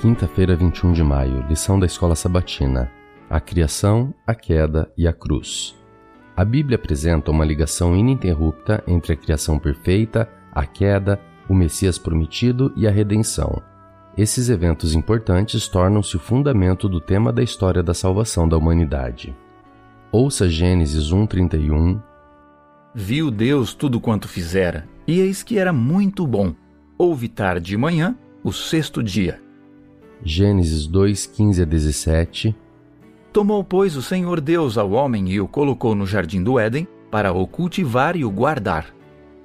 Quinta-feira, 21 de maio, lição da Escola Sabatina: A criação, a queda e a cruz. A Bíblia apresenta uma ligação ininterrupta entre a criação perfeita, a queda, o Messias prometido e a redenção. Esses eventos importantes tornam-se o fundamento do tema da história da salvação da humanidade. Ouça Gênesis 1:31. Viu Deus tudo quanto fizera, e eis que era muito bom. Houve tarde e manhã, o sexto dia. Gênesis 2, 15 a 17. Tomou, pois, o Senhor Deus ao homem e o colocou no jardim do Éden para o cultivar e o guardar.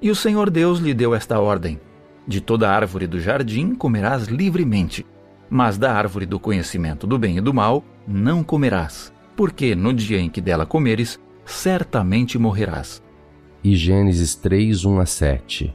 E o Senhor Deus lhe deu esta ordem: De toda árvore do jardim comerás livremente, mas da árvore do conhecimento do bem e do mal não comerás, porque no dia em que dela comeres, certamente morrerás. E Gênesis 3, 1 a 7.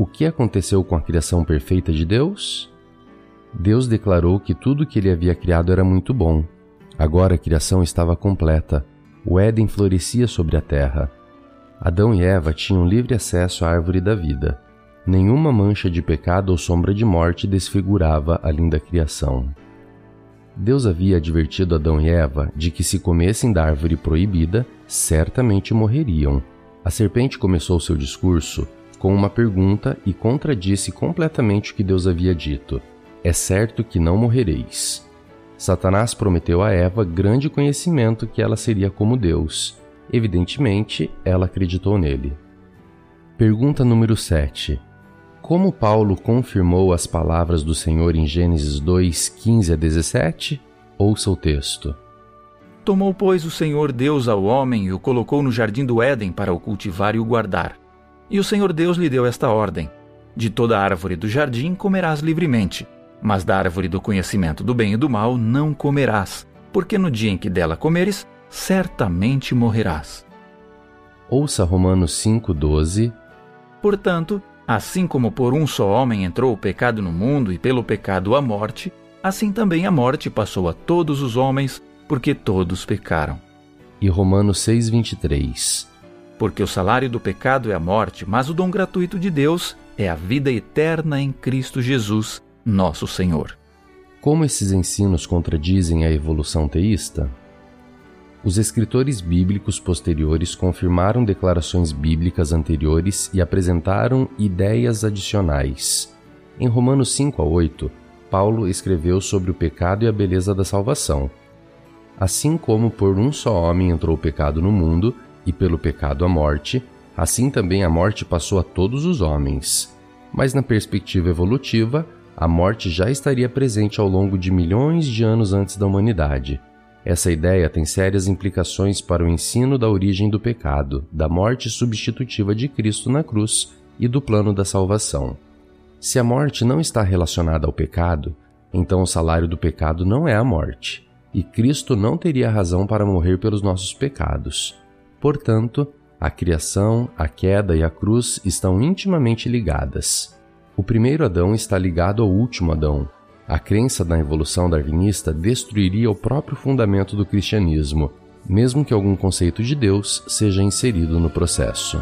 O que aconteceu com a criação perfeita de Deus? Deus declarou que tudo que ele havia criado era muito bom. Agora a criação estava completa. O Éden florescia sobre a terra. Adão e Eva tinham livre acesso à árvore da vida. Nenhuma mancha de pecado ou sombra de morte desfigurava a linda criação. Deus havia advertido Adão e Eva de que, se comessem da árvore proibida, certamente morreriam. A serpente começou seu discurso com uma pergunta e contradisse completamente o que Deus havia dito: É certo que não morrereis. Satanás prometeu a Eva grande conhecimento que ela seria como Deus. Evidentemente, ela acreditou nele. Pergunta número 7. Como Paulo confirmou as palavras do Senhor em Gênesis 2, 15 a 17? Ouça o texto. Tomou, pois, o Senhor Deus ao homem e o colocou no jardim do Éden para o cultivar e o guardar. E o Senhor Deus lhe deu esta ordem: De toda árvore do jardim comerás livremente, mas da árvore do conhecimento do bem e do mal não comerás, porque no dia em que dela comeres, certamente morrerás. Ouça Romanos 5,12. Portanto, assim como por um só homem entrou o pecado no mundo e pelo pecado a morte, assim também a morte passou a todos os homens, porque todos pecaram. E Romanos 6,23 porque o salário do pecado é a morte, mas o dom gratuito de Deus é a vida eterna em Cristo Jesus, nosso Senhor. Como esses ensinos contradizem a evolução teísta? Os escritores bíblicos posteriores confirmaram declarações bíblicas anteriores e apresentaram ideias adicionais. Em Romanos 5 a 8, Paulo escreveu sobre o pecado e a beleza da salvação. Assim como por um só homem entrou o pecado no mundo, e pelo pecado a morte, assim também a morte passou a todos os homens. Mas na perspectiva evolutiva, a morte já estaria presente ao longo de milhões de anos antes da humanidade. Essa ideia tem sérias implicações para o ensino da origem do pecado, da morte substitutiva de Cristo na cruz e do plano da salvação. Se a morte não está relacionada ao pecado, então o salário do pecado não é a morte, e Cristo não teria razão para morrer pelos nossos pecados. Portanto, a criação, a queda e a cruz estão intimamente ligadas. O primeiro Adão está ligado ao último Adão. A crença na evolução darwinista destruiria o próprio fundamento do cristianismo, mesmo que algum conceito de Deus seja inserido no processo.